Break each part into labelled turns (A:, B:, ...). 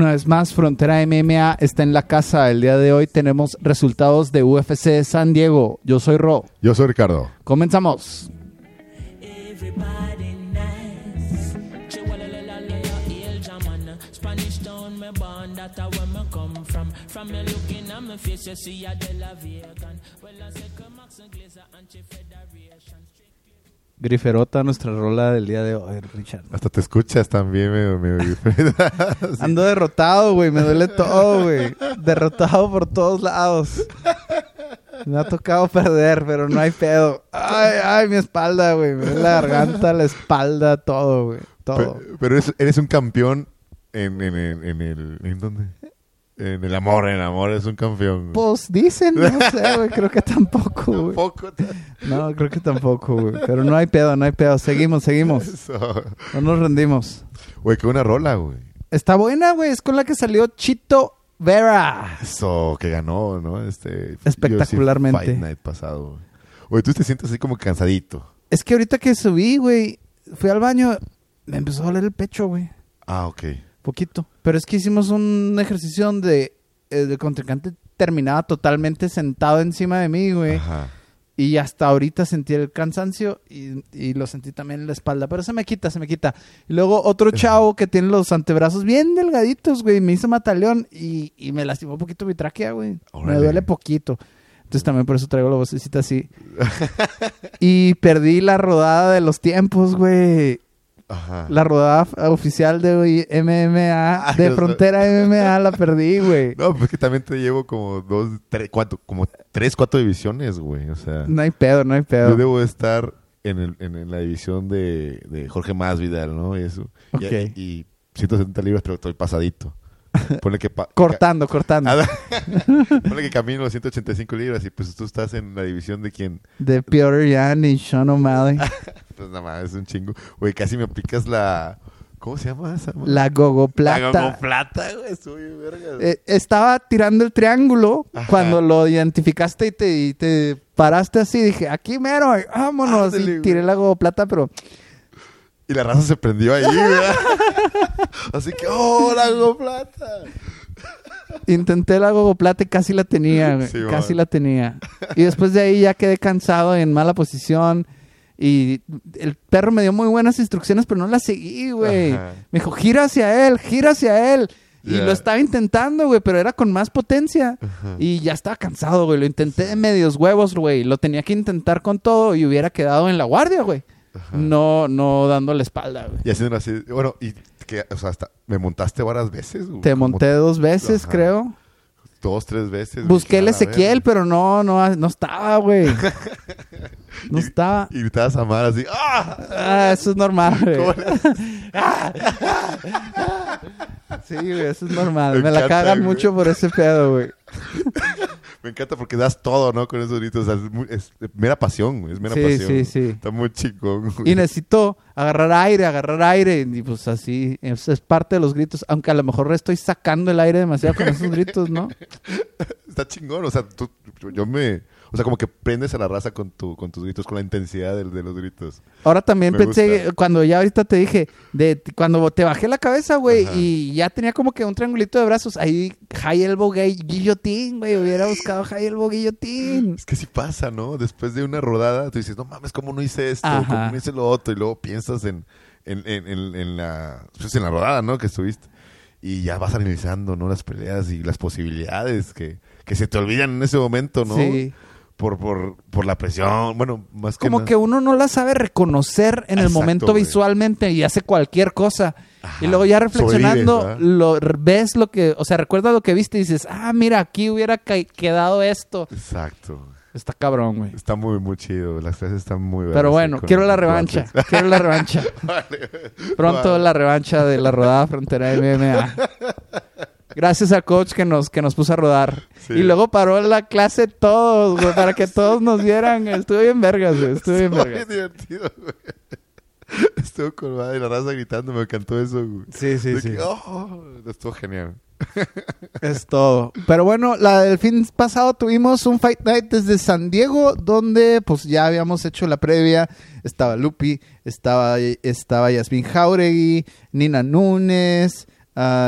A: Una vez más, Frontera MMA está en la casa. El día de hoy tenemos resultados de UFC San Diego. Yo soy Ro.
B: Yo soy Ricardo.
A: Comenzamos. Griferota, nuestra rola del día de hoy, Richard.
B: Hasta te escuchas también, me, me- Sí.
A: Ando derrotado, güey. Me duele todo, güey. Derrotado por todos lados. Me ha tocado perder, pero no hay pedo. Ay, ay, mi espalda, güey. Me duele la garganta, la espalda, todo, güey. Todo.
B: Pe- Pero eres, eres un campeón en, en, en, en el... ¿En dónde? En el amor, en el amor es un campeón.
A: Pues dicen, no sé, güey. Creo que tampoco, güey.
B: Poco.
A: No, creo que tampoco, güey. Pero no hay pedo, no hay pedo. Seguimos, seguimos.
B: Eso.
A: No nos rendimos.
B: Güey, qué buena rola, güey.
A: Está buena, güey. Es con la que salió Chito Vera.
B: Eso, que ganó, ¿no? Este...
A: Espectacularmente.
B: UFC Fight Night pasado, güey. Güey, tú te sientes así como cansadito.
A: Es que ahorita que subí, güey, fui al baño, me empezó a doler el pecho, güey.
B: Ah, ok.
A: Poquito. Pero es que hicimos un ejercicio donde el contrincante terminaba totalmente sentado encima de mí, güey.
B: Ajá.
A: Y hasta ahorita sentí el cansancio y, y lo sentí también en la espalda. Pero se me quita, se me quita. Y luego otro chavo que tiene los antebrazos bien delgaditos, güey. Me hizo mataleón y, y me lastimó un poquito mi tráquea, güey. Me duele poquito. Entonces también por eso traigo la vocecita así. y perdí la rodada de los tiempos, güey.
B: Ajá.
A: La rodada oficial de MMA, de Frontera MMA, la perdí, güey.
B: No, pues que también te llevo como dos, tres, cuatro, como tres, cuatro divisiones, güey. O sea,
A: No hay pedo, no hay
B: yo
A: pedo.
B: debo estar en, el, en, en la división de, de Jorge Masvidal, ¿no? Y eso. Y-. Y, 170 libras, pero estoy pasadito. Ponle que, pa-
A: Cortando, cortando.
B: Ponle que camino 185 libras y pues tú estás en la división de quién.
A: De Piotr Jan y Sean O'Malley.
B: Pues nada más, es un chingo. Güey, casi me aplicas la... ¿Cómo se llama esa?
A: La Gogo
B: La
A: Plata.
B: plata, güey. Estoy bien verga.
A: Eh, estaba tirando el triángulo
B: Ajá.
A: cuando lo identificaste y te, y te paraste así. Dije, aquí mero, vámonos.
B: Ándale,
A: y
B: güey.
A: tiré la Gogo Plata, pero
B: Y la raza se prendió ahí, ¿verdad? Así que, ¡oh, la hago plata!
A: intenté la Gogo Plata y casi la tenía, güey.
B: Sí,
A: casi
B: man.
A: la tenía. Y después de ahí ya quedé cansado en mala posición. Y el perro me dio muy buenas instrucciones, pero no las seguí, güey. Me dijo, gira hacia él, gira hacia él. Y lo estaba intentando, güey, pero era con más potencia.
B: Ajá.
A: Y ya estaba cansado, güey. Lo intenté de medios huevos, güey. Lo tenía que intentar con todo y hubiera quedado en la guardia, güey. No, no dando la espalda, güey.
B: Y haciendo así, bueno, y que, o sea, hasta me montaste varias veces. güey,
A: Te monté dos veces,
B: Ajá.
A: creo.
B: Dos, tres veces.
A: Busqué el
B: Dije, "A la
A: Ezequiel,
B: verga".
A: pero no, no, no estaba, güey. No estaba.
B: Y gritabas a Mar así, ¡ah!
A: Ah, eso es normal, güey. Sí, güey, eso es normal.
B: Me
A: Me la cagan
B: güey.
A: mucho por ese pedo, güey.
B: Me encanta porque das todo, ¿no? Con esos gritos. O sea, es, muy- es mera pasión, güey. Es mera
A: Sí,
B: pasión.
A: sí, sí.
B: Está muy chingón, güey.
A: Y necesito agarrar aire, agarrar aire. Y pues así, es, es parte de los gritos. Aunque a lo mejor estoy sacando el aire demasiado con esos gritos, ¿no?
B: Está chingón. O sea, tú, yo me... O sea, como que prendes a la raza con, tu, con tus gritos, con la intensidad de, de los gritos.
A: Ahora también
B: Me
A: pensé,
B: gusta.
A: cuando ya ahorita te dije, de cuando te bajé la cabeza, güey, y ya tenía como que un triangulito de brazos, ahí high elbow gay, guillotín, güey, hubiera buscado high elbow guillotín.
B: Es que sí pasa, ¿no? Después de una rodada, tú dices, no mames, ¿cómo no hice esto?
A: Ajá.
B: ¿Cómo no hice lo otro? Y luego piensas en, en, en, en- en la, pues en la rodada, ¿no? Que estuviste. Y ya vas analizando, ¿no? Las peleas y las posibilidades que, que se te olvidan en ese momento, ¿no?
A: Sí.
B: Por, por, por la presión. Bueno, más que
A: Como
B: nada-
A: que uno no la sabe reconocer en el momento
B: güey.
A: visualmente y hace cualquier cosa.
B: Ajá.
A: Y luego ya reflexionando, lo ves lo que, o sea, recuerdas lo que viste y dices, ah, mira, aquí hubiera quedado esto.
B: Exacto.
A: Está cabrón, güey.
B: Está muy, muy chido. Las clases están muy
A: Pero
B: vergas,
A: bueno, quiero la revancha. Quiero la revancha.
B: Vale.
A: Pronto
B: Vale.
A: la revancha de la rodada frontera de MMA. Gracias al coach que nos, que nos puso a rodar.
B: Sí.
A: Y luego paró la clase todos, güey, para que todos nos vieran. Estuvo bien vergas, güey. Estuvo bien
B: Estuvo
A: vergas.
B: bien divertido, güey. Estuvo con madre la raza gritando, me encantó eso, güey.
A: Sí, sí,
B: De
A: sí.
B: que, oh, estuvo genial.
A: Es todo. Pero bueno, la del fin pasado tuvimos un Fight Night desde San Diego, donde pues ya habíamos hecho la previa. Estaba Lupi, estaba, estaba Yasmin Jauregui, Nina Núñez,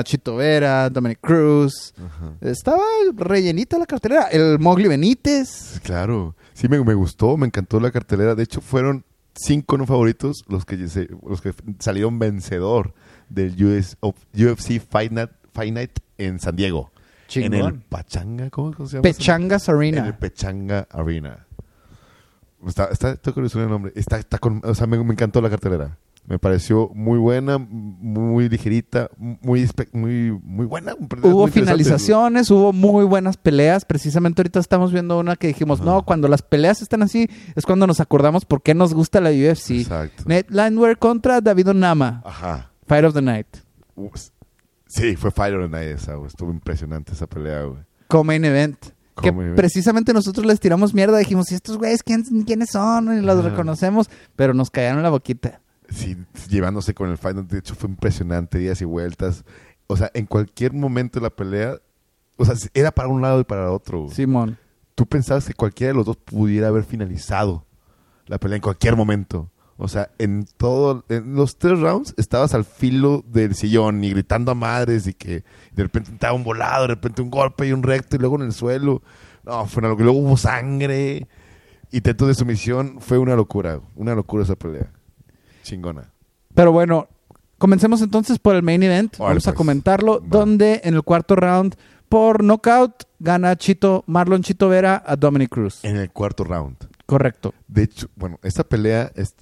A: Chito Vera, Dominic Cruz.
B: Ajá.
A: Estaba rellenita la cartelera. El Mowgli Benítez.
B: Claro. Sí, me, me gustó, me encantó la cartelera. De hecho, fueron cinco no favoritos los que, los que salieron vencedor del US UFC Fight Night, Fight Night en San Diego. En el. Pachanga, ¿cómo se llama?
A: Pechangas
B: En el
A: Arena.
B: Pechanga Arena. Está, está, está curioso el nombre. Está, está con, o sea, me, me encantó la cartelera. Me pareció muy buena, muy ligerita, muy, muy, muy buena.
A: Hubo
B: Muy
A: finalizaciones, hubo muy buenas peleas. Precisamente ahorita estamos viendo una que dijimos,
B: Ajá.
A: no, cuando las peleas están así, es cuando nos acordamos por qué nos gusta la UFC.
B: Exacto.
A: Nate Landwehr contra David Onama.
B: Ajá.
A: Fight of the Night.
B: Uh, Sí, fue Fire of the Night esa, güey. Estuvo impresionante esa pelea, güey.
A: Co-main event. Que precisamente nosotros les tiramos mierda. Dijimos, ¿y estos güeyes quién- quiénes son? Y los reconocemos. Pero nos callaron la boquita.
B: Sí, llevándose con el final. De hecho, fue impresionante, días y vueltas. O sea, en cualquier momento de la pelea, o sea, era para un lado y para otro. güey.
A: Simón.
B: Tú pensabas que cualquiera de los dos pudiera haber finalizado la pelea en cualquier momento. O sea, en todo, en los tres rounds estabas al filo del sillón y gritando a madres y que de repente estaba un volado, de repente un golpe y un recto y luego en el suelo. No, fue una locura. Luego hubo sangre. Intento de sumisión. Fue una locura. Una locura esa pelea. Chingona.
A: Pero bueno, comencemos entonces por el main event. Vamos a
B: pues.
A: comentarlo. Donde en el cuarto round, por knockout, gana Chito, Marlon Chito Vera a Dominic Cruz.
B: En el cuarto round.
A: Correcto.
B: De hecho, bueno, esta pelea es,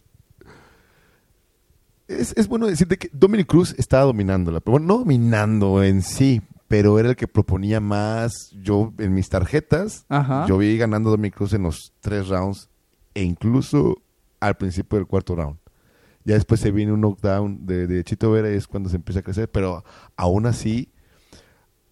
B: es, es bueno decirte que Dominic Cruz estaba dominándola. Pero bueno, no dominando en sí, pero era el que proponía más. Yo, en mis tarjetas,
A: Ajá.
B: yo vi ganando a Dominic Cruz en los tres rounds e incluso al principio del cuarto round. Ya después se viene un knockdown de, de Chito Vera y es cuando se empieza a crecer, pero aún así,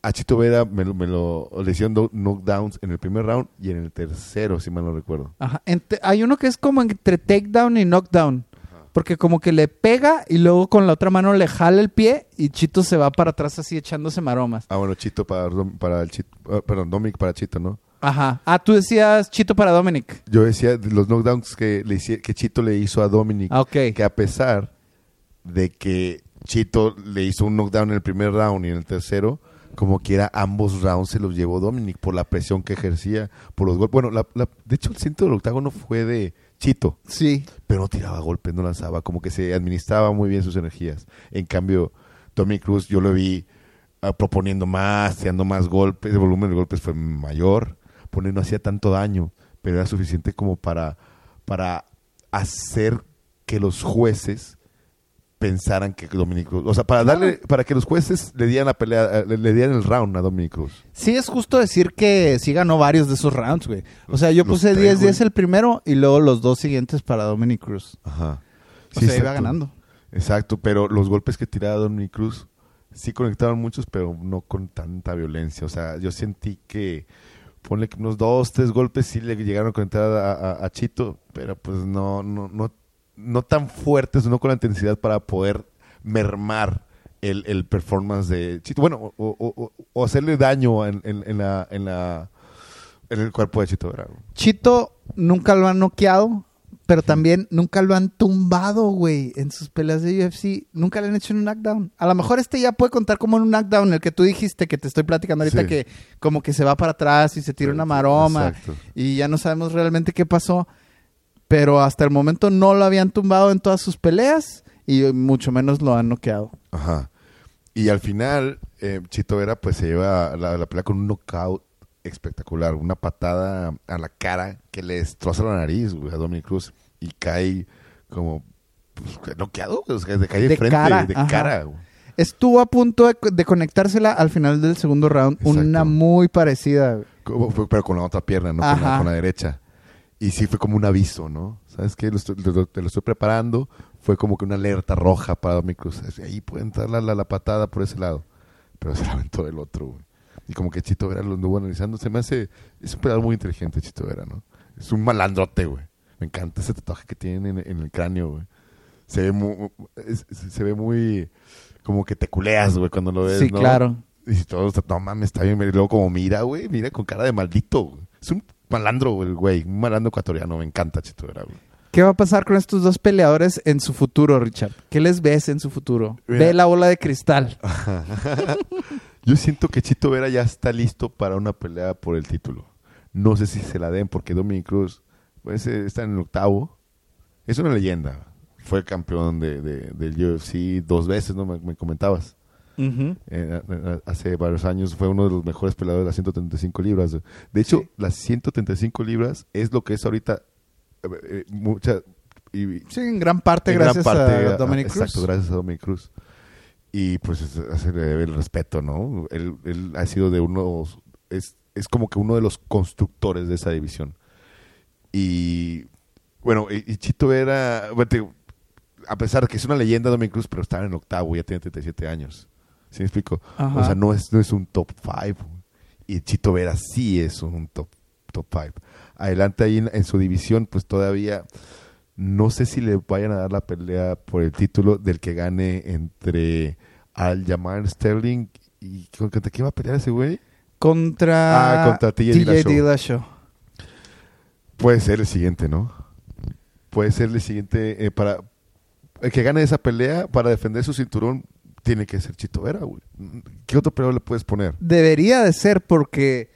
B: a Chito Vera me, lo- me lo le hicieron do- knockdowns en el primer round y en el tercero, si mal no recuerdo.
A: Ajá. Ente- hay uno que es como entre takedown y knockdown. Porque como que le pega y luego con la otra mano le jala el pie y Chito se va para atrás así echándose maromas.
B: Ah, bueno, Chito para, para el Chito, ah, perdón, Dominic para Chito, ¿no?
A: Ajá. Ah, tú decías Chito para Dominic.
B: Yo decía de los knockdowns que, le que Chito le hizo a Dominic,
A: Ah, ok.
B: que a pesar de que Chito le hizo un knockdown en el primer round y en el tercero, como quiera, ambos rounds se los llevó Dominic por la presión que ejercía, por los golpes. Bueno, la- la- de hecho, el centro del octágono fue de Chito,
A: Sí.
B: pero no tiraba golpes, no lanzaba, como que se administraba muy bien sus energías. En cambio, Dominic Cruz yo lo vi ah, proponiendo más, tirando más golpes, el volumen de golpes fue mayor, poniendo no hacía tanto daño, pero era suficiente como para, para hacer que los jueces pensaran que Dominic Cruz, o sea, para darle, para que los jueces le dieran la pelea, le, le dieran el round a Dominic Cruz.
A: Sí, es justo decir que sí ganó varios de esos rounds, güey. O sea, yo
B: Los
A: puse
B: tres,
A: 10-10
B: güey.
A: el primero y luego los dos siguientes para Dominic Cruz.
B: Ajá.
A: O sea, iba
B: exacto.
A: ganando.
B: Exacto, pero los golpes que tiraba Dominic Cruz sí conectaron muchos, pero no con tanta violencia. O sea, yo sentí que, ponle unos dos, tres golpes sí le llegaron a conectar a, Chito, pero pues no, no, no, no tan fuertes, no con la intensidad para poder mermar el, el performance de Chito. Bueno, o, hacerle daño en la, en, la, en el cuerpo de Chito Bravo.
A: Chito nunca lo han noqueado, pero también nunca lo han tumbado, güey, en sus peleas de UFC. Nunca le han hecho un knockdown. A lo mejor este ya puede contar como en un knockdown, el que tú dijiste que te estoy platicando ahorita,
B: Sí.
A: que como que se va para atrás y se tira una maroma
B: Exacto.
A: y ya no sabemos realmente qué pasó. Pero hasta el momento no lo habían tumbado en todas sus peleas y mucho menos lo han noqueado.
B: Ajá. Y al final, eh, Chito Vera pues se lleva la, la pelea con un knockout espectacular. Una patada a la cara que le destroza la nariz güey, a Dominic Cruz. Y cae como pues, noqueado, o sea, de cae de,
A: De
B: frente,
A: cara,
B: de
A: ajá.
B: cara. güey.
A: Estuvo a punto de, de conectársela al final del segundo round.
B: Exacto.
A: Una muy parecida.
B: Como- Pero con la otra pierna, no con la, con la derecha. Y sí fue como un aviso, ¿no? ¿Sabes qué? Lo estoy- lo- te lo estoy preparando. Fue como que una alerta roja para Dominic Cruz. Ahí puede entrar la, la, la patada por ese lado. Pero se la aventó del otro, güey. Y como que Chito Vera lo anduvo analizando. Se me hace... Es un pedal muy inteligente, Chito Vera, ¿no? Es un malandrote, güey. Me encanta ese tatuaje que tiene en, en el cráneo, güey. Se ve muy... es- se ve muy... Como que te culeas, güey, cuando lo ves,
A: Sí,
B: ¿no?
A: claro.
B: Y si todos, no mames, está bien. Y luego como mira, güey, mira con cara de maldito. güey. Es un malandro, güey, el güey. Un malandro ecuatoriano. Me encanta Chito Vera, güey.
A: ¿Qué va a pasar con estos dos peleadores en su futuro, Richard? ¿Qué les ves en su futuro?
B: Mira.
A: Ve la bola de cristal.
B: Yo siento que Chito Vera ya está listo para una pelea por el título. No sé si se la den porque Dominic Cruz pues, eh, está en el octavo. Es una leyenda. Fue campeón de, de- del UFC dos veces, ¿no? Me, me comentabas. Eh, hace varios años fue uno de los mejores peleadores de las 135 libras. De hecho,
A: Sí.
B: las 135 libras es lo que es ahorita eh, mucha y,
A: Sí, en gran parte
B: en gran
A: gracias
B: parte,
A: a
B: a-
A: Dominic Cruz.
B: Exacto, gracias a Dominic Cruz. Y pues es- se le debe el respeto, ¿no? Él, él ha sido de unos, es, es como que uno de los constructores de esa división. Y bueno, y, Chito era, bueno, a pesar de que es una leyenda Dominic Cruz, pero está en el octavo, ya tiene 37 años. ¿Sí me explico?
A: Ajá.
B: O sea, no es, no es un top 5. Y Chito Vera sí es un top top 5. Adelante ahí en, en su división, pues todavía no sé si le vayan a dar la pelea por el título del que gane entre Al Jamar Sterling y ¿contra quién va a pelear ese güey?
A: Contra,
B: Ah, contra TJ Dillashaw.
A: Dillashaw.
B: Puede ser el siguiente, ¿no? Puede ser el siguiente eh, para el que gane esa pelea para defender su cinturón tiene que ser Chito Vera, güey. ¿Qué otro peleador le puedes poner?
A: Debería de ser porque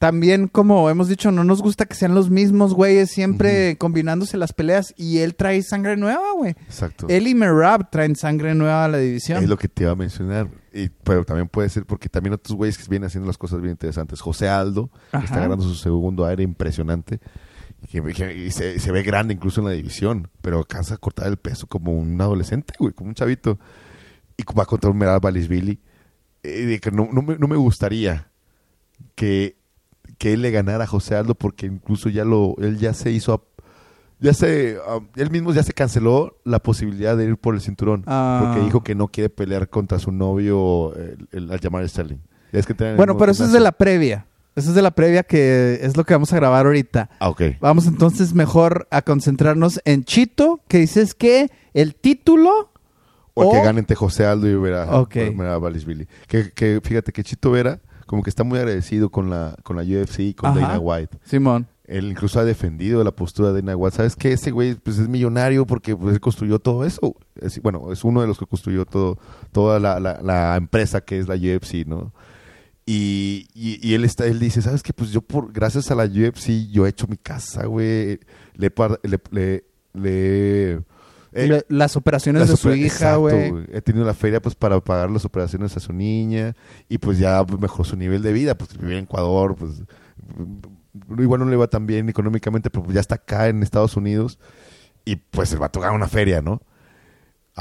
A: también, como hemos dicho, no nos gusta que sean los mismos güeyes siempre combinándose las peleas y él trae sangre nueva, güey.
B: Exacto.
A: Él y Merab traen sangre nueva a la división.
B: Es lo que te iba a mencionar. Y, pero también puede ser porque también otros güeyes que vienen haciendo las cosas bien interesantes. José Aldo, que está
A: Ajá.
B: ganando su segundo aire impresionante. Y, que- que- y se, se ve grande incluso en la división. Pero alcanza a cortar el peso como un adolescente, güey, como un chavito. Y va contra un Meral Billy. que no, no, me, no me gustaría que, que él le ganara a José Aldo porque incluso ya lo él ya se hizo a- ya se él mismo ya se canceló la posibilidad de ir por el cinturón
A: Ah.
B: porque dijo que no quiere pelear contra su novio el, el- al llamar Sterling Ya es que tienen el
A: Bueno, pero eso es de la previa. Eso es de la previa que es lo que vamos a grabar ahorita.
B: ah ok
A: Vamos entonces mejor a concentrarnos en Chito, que dices que el título
B: o,
A: o-
B: que gane entre José Aldo y Vera,
A: Ok.
B: Vera Billy que, que fíjate que Chito Vera como que está muy agradecido con la con la UFC y con
A: Ajá.
B: Dana White
A: Simón.
B: Él incluso ha defendido la postura de Dana White. ¿Sabes qué? Ese güey pues, es millonario porque pues, él construyó todo eso. Es- bueno, es uno de los que construyó todo, toda la, la- la empresa que es la UFC, ¿no? Y, y, y él está, él dice, ¿sabes qué? Pues yo por, gracias a la UFC, yo he hecho mi casa, güey. Le, le, le, le- eh,
A: las operaciones
B: las
A: de su hija, güey.
B: He tenido la feria pues para pagar las operaciones a su niña y pues ya mejoró su nivel de vida, pues vivía en Ecuador, pues igual no le va tan bien económicamente, pero pues, ya está acá en Estados Unidos y pues el vato gana una feria, ¿no?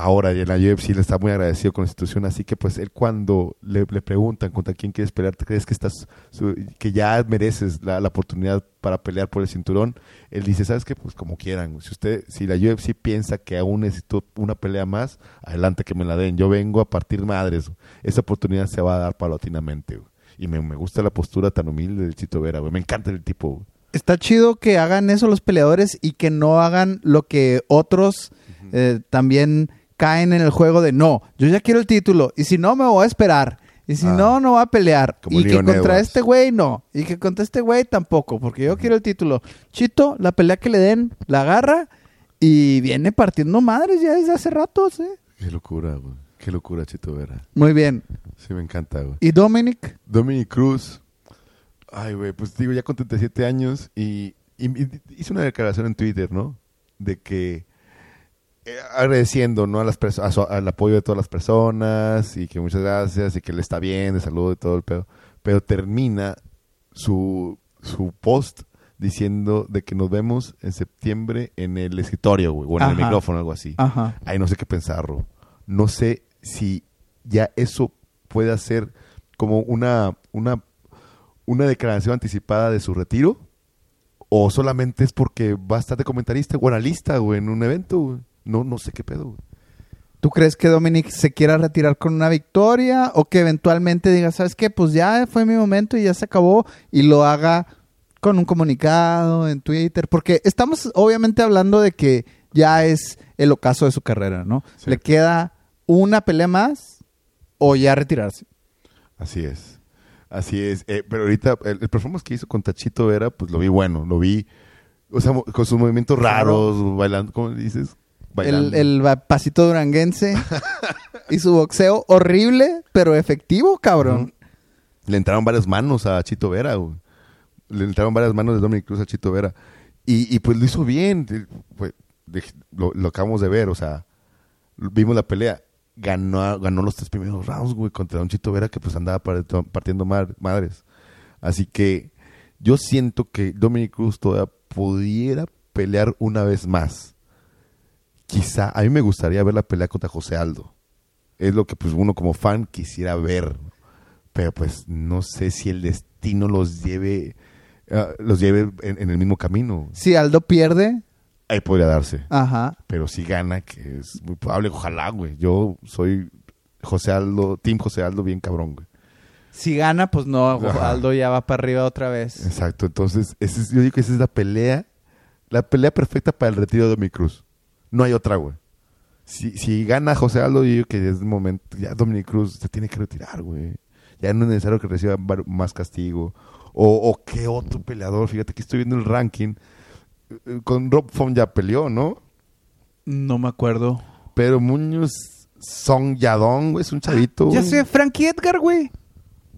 B: Ahora y en la UFC le está muy agradecido con la institución, así que pues él cuando le, le preguntan contra quién quieres pelear, ¿te crees que estás su- que ya mereces la, la oportunidad para pelear por el cinturón? Él dice, ¿sabes qué? Pues como quieran. Si usted, si la UFC piensa que aún necesito una pelea más, adelante que me la den. Yo vengo a partir madres. Esa oportunidad se va a dar paulatinamente. güey. Y me, me gusta la postura tan humilde del Chito Vera, güey. Me encanta el tipo. güey.
A: Está chido que hagan eso los peleadores y que no hagan lo que otros eh, también caen en el juego de no, yo ya quiero el título y si no me voy a esperar. Y si
B: Ah.
A: no, no va a pelear. Y que contra
B: Edwards.
A: este güey no. Y que contra este güey tampoco. Porque yo quiero el título. Chito, la pelea que le den, la agarra. Y viene partiendo madres ya desde hace ratos, ¿eh?
B: Qué locura, güey. Qué locura, Chito Vera.
A: Muy bien.
B: Sí, me encanta, güey.
A: ¿Y Dominic?
B: Dominic Cruz. Ay, güey, pues digo, ya con 37 años y, y- y hice una declaración en Twitter, ¿no? De que agradeciendo, ¿no? A las perso- a su- al apoyo de todas las personas y que muchas gracias y que él está bien, de salud y todo el pedo. Pero termina su, su post diciendo de que nos vemos en septiembre en el escritorio, güey, o en el micrófono, algo así.
A: Ajá.
B: Ay, no sé qué pensar, Ro. No sé si ya eso puede ser como una, una, una declaración anticipada de su retiro o solamente es porque va a estar de comentarista o analista o en un evento. güey. No, no sé qué pedo. güey.
A: ¿Tú crees que Dominic se quiera retirar con una victoria o que eventualmente diga, ¿sabes qué? Pues ya fue mi momento y ya se acabó y lo haga con un comunicado en Twitter? Porque estamos obviamente hablando de que ya es el ocaso de su carrera, ¿no?
B: Sí.
A: Le queda una pelea más o ya retirarse.
B: Así es. Así es. Eh, pero ahorita el, el performance que hizo con Tachito Vera, pues lo vi bueno. Lo vi O sea, con sus movimientos raros, bailando, ¿cómo dices?
A: El, pasito duranguense y su boxeo horrible, pero efectivo, cabrón.
B: Le entraron varias manos a Chito Vera, güey. Le entraron varias manos de Dominic Cruz a Chito Vera. Y, y pues lo hizo bien. De- lo, lo acabamos de ver, o sea, vimos la pelea. Ganó, ganó los tres primeros rounds, güey, contra un Chito Vera que pues andaba part- partiendo mar- madres. Así que yo siento que Dominic Cruz todavía pudiera pelear una vez más. Quizá, a mí me gustaría ver la pelea contra José Aldo. Es lo que pues uno como fan quisiera ver. Pero pues no sé si el destino los lleve, ah, los lleve en, en el mismo camino.
A: Si Aldo pierde,
B: Ahí podría darse.
A: ajá.
B: Pero si gana, que es muy probable, ojalá, güey. Yo soy José Aldo, Team José Aldo, bien cabrón, güey.
A: Si gana, pues no,
B: Ajá.
A: Aldo ya va para arriba otra vez.
B: Exacto, entonces, ese es- yo digo que esa es la pelea, la pelea perfecta para el retiro de Dominic Cruz. No hay otra, güey. Si, si gana José Aldo, yo digo que es el momento, ya Dominic Cruz se tiene que retirar, güey. Ya no es necesario que reciba más castigo. O, o qué otro peleador, fíjate que estoy viendo el ranking. Eh, Con Rob Font ya peleó, ¿no?
A: No me acuerdo.
B: Pero Muñoz Song Yadong, güey, es un chavito.
A: Ya sé, Frankie Edgar, güey.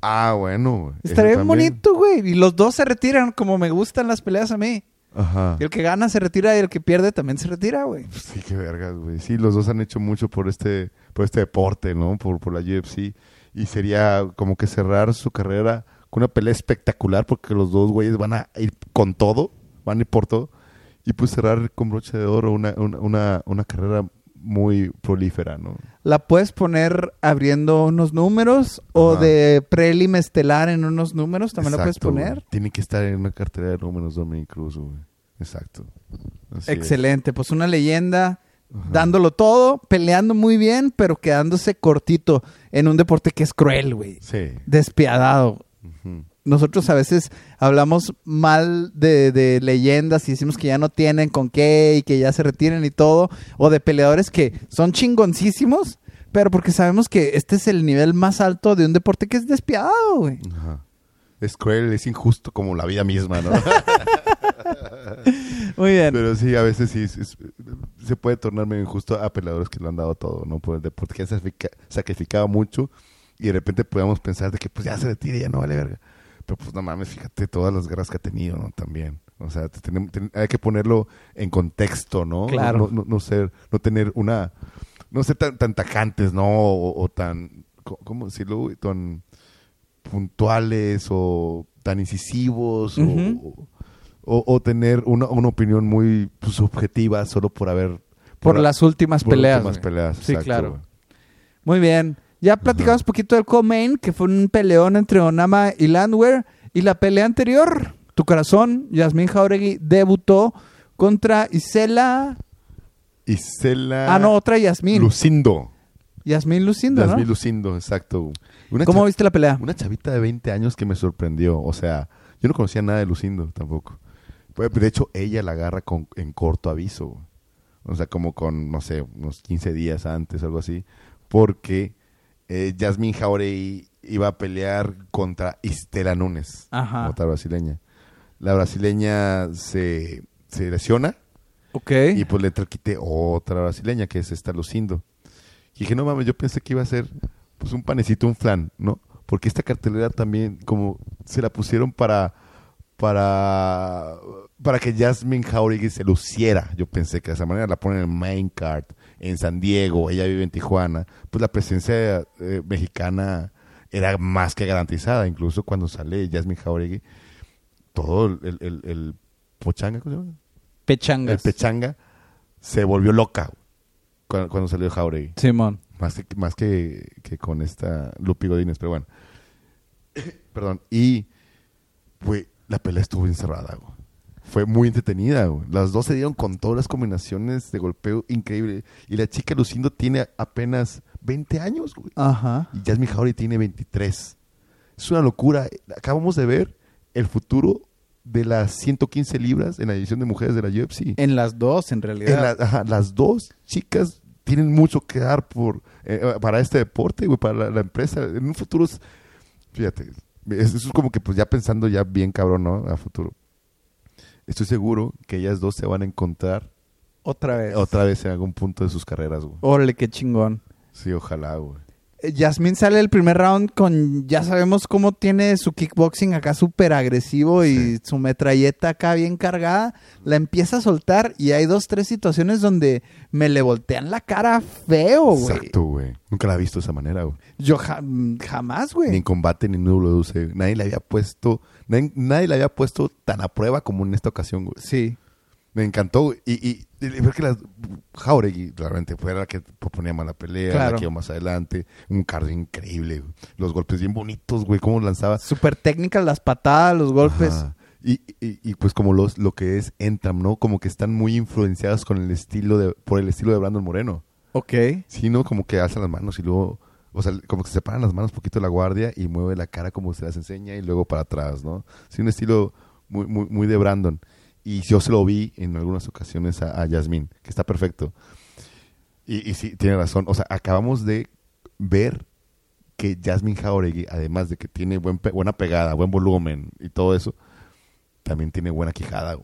B: Ah, bueno. güey.
A: Estaría bien bonito, güey. Y los dos se retiran como me gustan las peleas a mí.
B: Ajá.
A: Y el que gana se retira y el que pierde también se retira, güey.
B: Sí, qué vergas, güey. Sí, los dos han hecho mucho por este, por este deporte, ¿no? Por, por la UFC. Y sería como que cerrar su carrera con una pelea espectacular porque los dos güeyes van a ir con todo, van a ir por todo. Y pues cerrar con broche de oro una, una, una, una carrera muy prolífera, ¿no?
A: La puedes poner abriendo unos números o
B: Ajá.
A: de prelim estelar en unos números, también la puedes
B: Exacto, güey.
A: poner.
B: Tiene que estar en una cartera de números Dominic Cruz, güey. Exacto. Así es.
A: Excelente, pues una leyenda
B: Ajá.
A: dándolo todo, peleando muy bien, pero quedándose cortito en un deporte que es cruel, güey.
B: Sí.
A: Despiadado. Nosotros a veces hablamos mal de, de leyendas y decimos que ya no tienen con qué y que ya se retiren y todo, o de peleadores que son chingoncísimos, pero porque sabemos que este es el nivel más alto de un deporte que es despiadado, güey.
B: Ajá. Es cruel, es injusto como la vida misma, ¿no?
A: Muy bien.
B: Pero sí, a veces sí es- es- se puede tornar medio injusto a peleadores que lo han dado todo, ¿no? Por el deporte que han sacrifica- sacrificado mucho y de repente podemos pensar de que pues ya se retire, ya no vale verga. Pero pues no mames, fíjate todas las guerras que ha tenido, ¿no? También. O sea, ten- hay que ponerlo en contexto, ¿no?
A: Claro.
B: No, no, no ser, no tener una, no ser tan, tan tajantes, ¿no? O, o tan, ¿cómo decirlo? Tan puntuales o tan incisivos o-
A: Ujú.
B: o, o tener una, una opinión muy pues, subjetiva solo por haber
A: por las últimas
B: por
A: peleas.
B: últimas peleas,
A: Sí, claro. Muy bien. Ya platicamos un poquito del co-main, que fue un peleón entre Onama y Landwehr. Y la pelea anterior, tu corazón, Yasmín Jauregui debutó contra Isela.
B: Isela
A: Ah, no, otra Yasmín.
B: Lucindo
A: Yasmín Lucindo,
B: Yasmín
A: ¿no?
B: Lucindo exacto una,
A: ¿Cómo viste la pelea?
B: una chavita de 20 años que me sorprendió o sea yo no conocía nada de Lucindo tampoco Pues, de hecho ella la agarra con, en corto aviso o sea como con no sé unos 15 días antes algo así porque eh, Yasmín Jauregui iba a pelear contra Istela Núñez
A: Ajá.
B: otra brasileña la brasileña se, se lesiona
A: Ok.
B: y pues le quite otra brasileña, que es esta Lucindo. Y dije, no mames, yo pensé que iba a ser pues un panecito, un flan, ¿no? Porque esta cartelera también, como se la pusieron para para para que Jasmine Jauregui se luciera. Yo pensé que de esa manera la ponen en main card en San Diego, ella vive en Tijuana. Pues la presencia eh, mexicana era más que garantizada. Incluso cuando sale Jasmine Jauregui, todo el, el, el- pochanga, ¿cómo se llama?
A: Pechangas.
B: el pechanga se volvió loca cuando, cuando salió Jauregui.
A: Simón.
B: Más que, más que, que con esta Lupi Godínez, pero bueno. Perdón. Y, güey, la pelea estuvo encerrada, güey. Fue muy entretenida, güey. Las dos se dieron con todas las combinaciones de golpeo increíble. Y la chica Lucindo tiene apenas 20 años, güey.
A: Ajá.
B: Y Jasmine Jauregui tiene 23. Es una locura. Acabamos de ver el futuro de las 115 libras en la edición de mujeres de la UFC.
A: En las dos, en
B: En
A: realidad.
B: la- ajá, las dos chicas tienen mucho que dar por eh, para este deporte, güey, para la, la empresa. En un futuro, fíjate, eso es como que pues ya pensando ya bien cabrón, ¿no? A futuro. estoy seguro que ellas dos se van a encontrar
A: Otra vez.
B: otra vez en algún punto de sus carreras, güey.
A: Órale, qué chingón.
B: Sí, ojalá, güey.
A: Yasmín sale el primer round con, ya sabemos cómo tiene su kickboxing acá súper agresivo y su metralleta acá bien cargada. La empieza a soltar y hay dos, tres situaciones donde me le voltean la cara feo, güey.
B: Exacto, güey. Nunca la he visto de esa manera, güey.
A: Yo ja- jamás,
B: Ni en
A: güey.
B: combate ni en WC. Nadie le había puesto, nadie, nadie le había puesto tan a prueba como en esta ocasión, güey.
A: Sí.
B: Me encantó. Y, y, y ver que la Jauregui realmente fue la que proponía más la pelea,
A: Claro.
B: la que iba más adelante. Un cardio increíble. Los golpes bien bonitos, güey. Cómo lanzaba.
A: Súper técnicas las patadas, los golpes.
B: Ajá. Y, y, y, pues como los, lo que es Entram, ¿no? Como que están muy influenciados con el estilo de, por el estilo de Brandon Moreno.
A: Ok.
B: Sí, ¿no? Como que alza las manos y luego, o sea, como que se separan las manos un poquito de la guardia y mueve la cara como se las enseña y luego para atrás, ¿no? Sí, un estilo muy, muy, muy de Brandon. Y yo se lo vi en algunas ocasiones a, a Yasmín, que está perfecto. Y, y sí, tiene razón. O sea, acabamos de ver que Jasmine Jauregui, además de que tiene buena pegada, buen volumen y todo eso, también tiene buena quijada.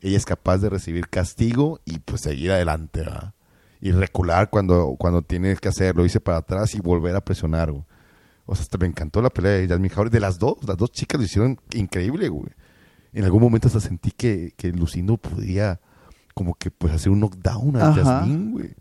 B: Ella es capaz de recibir castigo y pues seguir adelante, ¿verdad? Y recular cuando, cuando tiene que hacerlo, irse para atrás y volver a presionar, güey. O sea, me encantó la pelea de Jasmine Jauregui. De las dos, las dos chicas lo hicieron increíble, güey. En algún momento hasta sentí que, que Lucindo podía como que pues hacer un knockdown a. Jasmine, güey.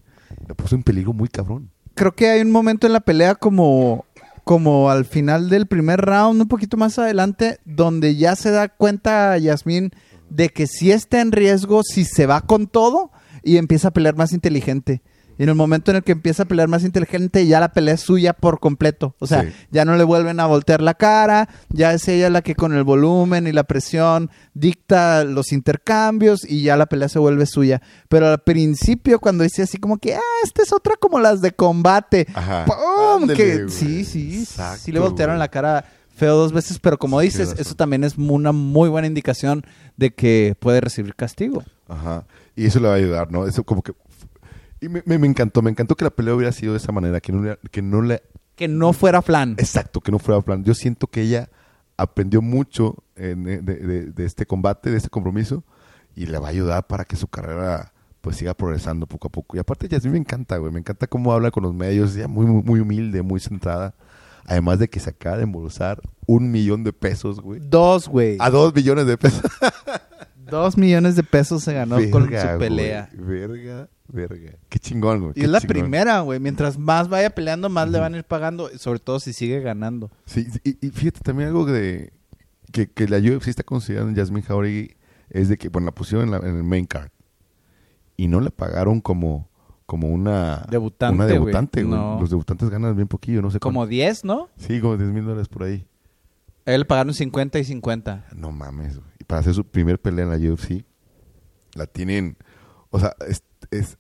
B: La puso en peligro muy cabrón.
A: Creo que hay un momento en la pelea como, como al final del primer round, un poquito más adelante, donde ya se da cuenta Yasmín de que sí está en riesgo si se va con todo y empieza a pelear más inteligente. Y en el momento en el que empieza a pelear más inteligente, ya la pelea es suya por completo. O sea,
B: Sí.
A: ya no le vuelven a voltear la cara, ya es ella la que con el volumen y la presión dicta los intercambios y ya la pelea se vuelve suya. Pero al principio, cuando dice así como que, ah, esta es otra como las de combate.
B: Ajá.
A: ¡Pum!
B: Ándale,
A: que sí, sí,
B: Exacto,
A: sí le voltearon
B: güey.
A: la cara feo dos veces, pero como dices, eso también es una muy buena indicación de que puede recibir castigo.
B: Ajá. Y eso le va a ayudar, ¿no? Eso como que... Y me, me- me encantó, me encantó que la pelea hubiera sido de esa manera, que no, le- que no le...
A: Que no fuera flan.
B: Exacto, que no fuera plan. Yo siento que ella aprendió mucho en- de, de- de este combate, de este compromiso, y le va a ayudar para que su carrera pues siga progresando poco a poco. Y aparte, ya sí me encanta, güey. Me encanta cómo habla con los medios. Ella muy, muy, muy humilde, muy centrada. Además de que se acaba de embolsar un millón de pesos, güey.
A: Dos, güey.
B: A dos millones de pesos.
A: Dos millones de pesos se ganó con su pelea.
B: güey. Verga, verga. Qué chingón, güey.
A: Y
B: qué
A: es la
B: chingón.
A: primera, güey. Mientras más vaya peleando, más le van a ir pagando. Sobre todo si sigue ganando.
B: Sí, y, y fíjate también algo de que, que la UFC está considerando Jasmine Jauregui es de que, bueno, la pusieron en, la- en el main card y no le pagaron como como una
A: Debutante,
B: una debutante, güey.
A: No.
B: Los debutantes ganan bien poquillo, no sé
A: Como
B: cuánto.
A: 10, ¿no?
B: Sí, como 10 mil dólares por ahí.
A: A él le pagaron 50 y 50.
B: No mames, güey. Y para hacer su primer pelea en la UFC, la tienen, o sea, es, es-.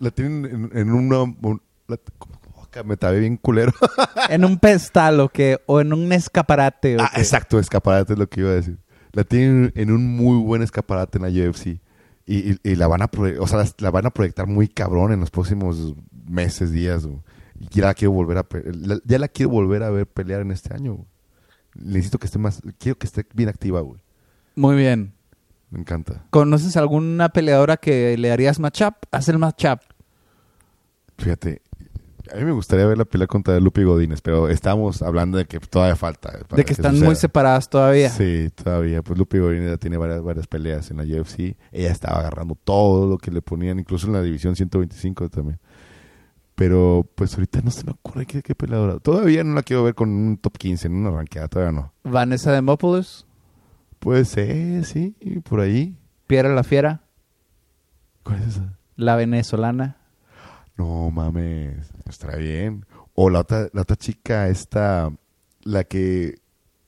B: La tienen en, en una, un- la- ¿cómo- cómo? Acá me tabé bien culero.
A: en un pedestal o que o en un escaparate. o
B: Ah,
A: qué.
B: exacto, escaparate es lo que iba a decir. La tienen en un muy buen escaparate en la UFC. Y, y- y la van a o sea, la, la van a proyectar muy cabrón en los próximos meses, días. güey. Y ya la quiero volver a la- ya la quiero volver a ver pelear en este año. güey. Necesito que esté más, quiero que esté bien activa, güey.
A: Muy bien.
B: Me encanta.
A: ¿Conoces alguna peleadora que le harías matchup? Haz el matchup.
B: Fíjate, a mí me gustaría ver la pelea contra Lupi Godínez, pero estamos hablando de que todavía falta. para
A: De que están
B: suceda.
A: muy separadas todavía.
B: Sí, todavía. Pues Lupi Godínez ya tiene varias, varias peleas en la UFC. Ella estaba agarrando todo lo que le ponían, incluso en la división 125 también. Pero pues ahorita no se me ocurre qué, qué peleadora. Todavía no la quiero ver con un top 15, en una ranqueada, todavía no.
A: Vanessa Demopoulos,
B: Puede ser, sí, por ahí.
A: Piera la Fiera,
B: ¿Cuál es esa?
A: la venezolana.
B: No mames, estará bien. O la otra, la otra chica, esta, la que,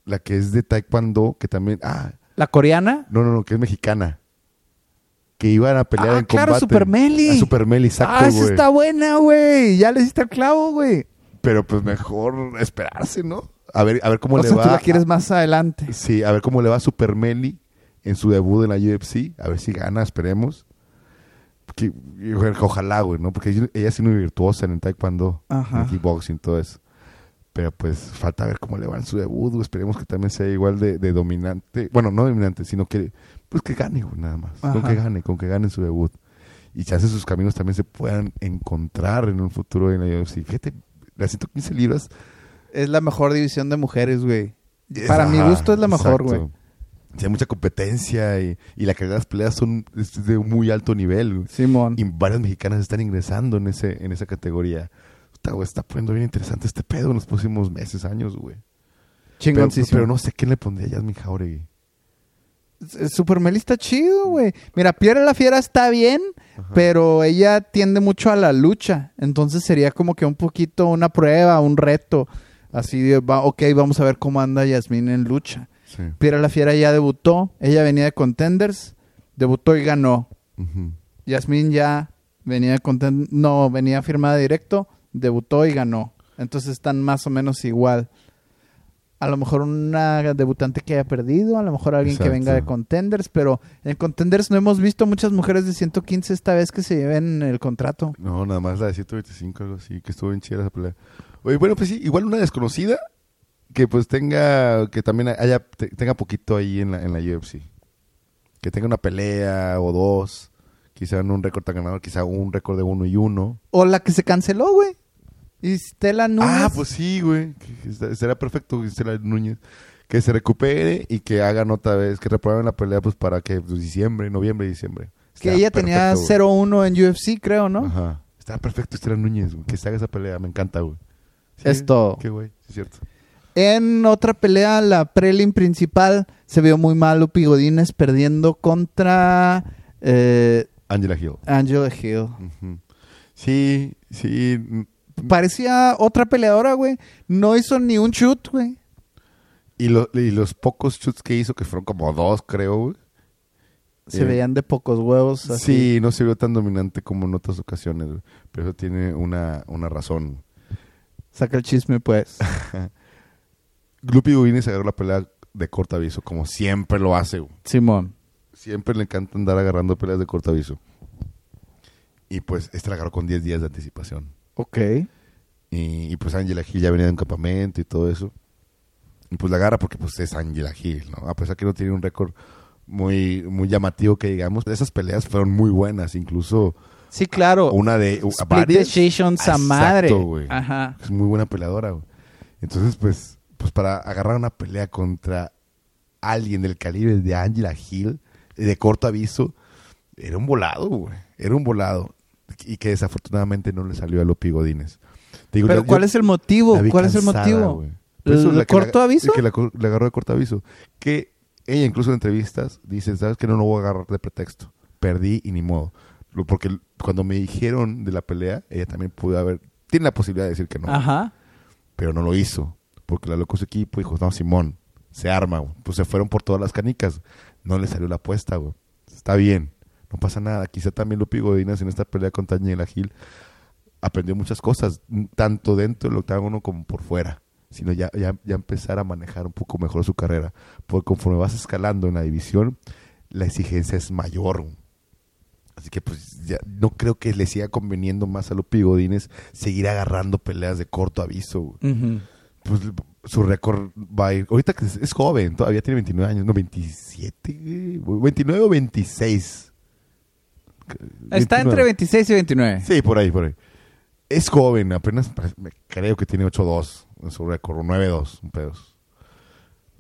B: la que es de Taekwondo, que también, ah,
A: La coreana.
B: no, no, no, que es mexicana. Que iban a pelear
A: Ah,
B: en
A: claro,
B: combate.
A: Super Meli.
B: A Super Meli, exacto,
A: ah, esa
B: güey.
A: está buena, güey. Ya le hiciste el clavo, güey.
B: Pero pues mejor esperarse, ¿no? A ver, a ver cómo
A: O
B: le
A: sea,
B: va.
A: tú la quieres más adelante.
B: Sí, a ver cómo le va a Super Meli en su debut en la UFC. A ver si gana, esperemos. Que- ojalá, güey, ¿no? Porque ella ella es muy virtuosa en el taekwondo,
A: Ajá.
B: en el kickboxing, todo eso. Pero pues falta ver cómo le va en su debut. güey. Esperemos que también sea igual de, de dominante. Bueno, no dominante, sino que pues que gane, güey, nada más. Con que gane, con que gane en su debut. Y chance sus caminos también se puedan encontrar en un futuro en la UFC. Fíjate, las 115 libras.
A: Es la mejor división de mujeres, güey. Para mi gusto es la mejor, güey.
B: Sí, hay mucha competencia y, y la calidad de las peleas son es de un muy alto nivel. güey.
A: Simón.
B: Y varias mexicanas están ingresando en ese en esa categoría. Puta, güey, está poniendo bien interesante este pedo en los próximos meses, años, güey. Pero,
A: Chingoncísimo.
B: pero no sé quién le pondría a Yasmin Jauregui.
A: S- Super Meli está chido, güey. Mira, Piedra la Fiera está bien, pero ella tiende mucho a la lucha. Entonces sería como que un poquito una prueba, un reto. Así de, va, ok, vamos a ver cómo anda Yasmín en lucha.
B: Sí.
A: Piedra la Fiera ya debutó. Ella venía de Contenders. Debutó y ganó.
B: Ujú.
A: Yasmín ya venía de Contenders. No, venía firmada directo. Debutó y ganó. Entonces están más o menos igual. A lo mejor una debutante que haya perdido, a lo mejor alguien que venga de Contenders, pero en Contenders no hemos visto muchas mujeres de 115 esta vez que se lleven el contrato.
B: No, nada más la de 125, algo así, que estuvo bien chida esa pelea. Oye, bueno, pues sí, igual una desconocida que pues tenga, que también haya, te- tenga poquito ahí en la, en la UFC. Que tenga una pelea o dos, quizá no un récord tan ganador, quizá un récord de uno y uno.
A: O la que se canceló, güey. Y Stella Núñez.
B: Ah, pues sí, güey. Será perfecto, Gisela Núñez. Que se recupere y que hagan otra vez, que reprueben la pelea pues para que pues, diciembre, noviembre, diciembre.
A: que ella tenía
B: perfecto, güey.
A: 0-1 en UFC, creo, ¿no?
B: Ajá. Está perfecto Estela Núñez, güey. Que se haga esa pelea, me encanta, güey.
A: Es todo.
B: Qué güey, es cierto.
A: En otra pelea, la prelim principal, se vio muy mal Lupi Godínez perdiendo contra eh,
B: Angela Hill.
A: Angela Hill.
B: Sí, sí.
A: Parecía otra peleadora, güey. No hizo ni un shoot, güey.
B: Y, lo- y los pocos shoots que hizo, que fueron como dos, creo, güey.
A: Se
B: Eh,
A: veían de pocos huevos. Así.
B: Sí, no se vio tan dominante como en otras ocasiones, güey. Pero eso tiene una, una razón.
A: Saca el chisme, pues.
B: Lupi Godínez agarró la pelea de corto aviso, como siempre lo hace, güey.
A: Simón.
B: Siempre le encanta andar agarrando peleas de corto aviso. Y pues este la agarró con 10 días de anticipación.
A: Ok.
B: Y, y, pues Angela Hill ya venía de un campamento y todo eso. Y pues la agarra porque pues es Angela Hill, ¿no? A pesar que no tiene un récord muy, muy llamativo que digamos. Esas peleas fueron muy buenas, incluso
A: Sí, claro.
B: una de... uh,
A: Split decisions a
B: Exacto,
A: madre.
B: güey.
A: Ajá.
B: Es muy buena peleadora, güey. Entonces, pues, pues para agarrar una pelea contra alguien del calibre de Angela Hill, de corto aviso, era un volado, güey. Era un volado. Y que desafortunadamente no le salió a Lopi Godínez. Digo,
A: Pero ¿cuál es el motivo? ¿Cuál es el motivo?
B: güey. Por eso
A: ¿El
B: la que la-
A: corto aviso?
B: Que la, la agarró de corto aviso. Que ella, incluso en entrevistas, dice: ¿Sabes que No lo voy a agarrar de pretexto. Perdí y ni modo. Porque cuando me dijeron de la pelea, ella también pudo haber. Tiene la posibilidad de decir que no.
A: Ajá.
B: Pero no lo hizo. Porque la loco su equipo dijo: No, Simón, se arma. güey". Pues se fueron por todas las canicas. No le salió la apuesta, güey. Está bien. No pasa nada. Quizá también Lupi Godínez en esta pelea contra Daniela Gil aprendió muchas cosas, tanto dentro del octágono como por fuera, sino ya, ya, ya empezar a manejar un poco mejor su carrera. Porque conforme vas escalando en la división, la exigencia es mayor. Así que pues ya no creo que le siga conveniendo más a Lupi Godínez seguir agarrando peleas de corto aviso. güey.
A: Ujú.
B: Pues su récord va a ir. Ahorita que es, joven, todavía tiene 29 años, no 27, güey, 29 o 26.
A: Está
B: 29.
A: entre 26 y 29.
B: Sí, por ahí, por ahí. Es joven, apenas creo que tiene 8-2 en su récord, o 9-2, un pedos.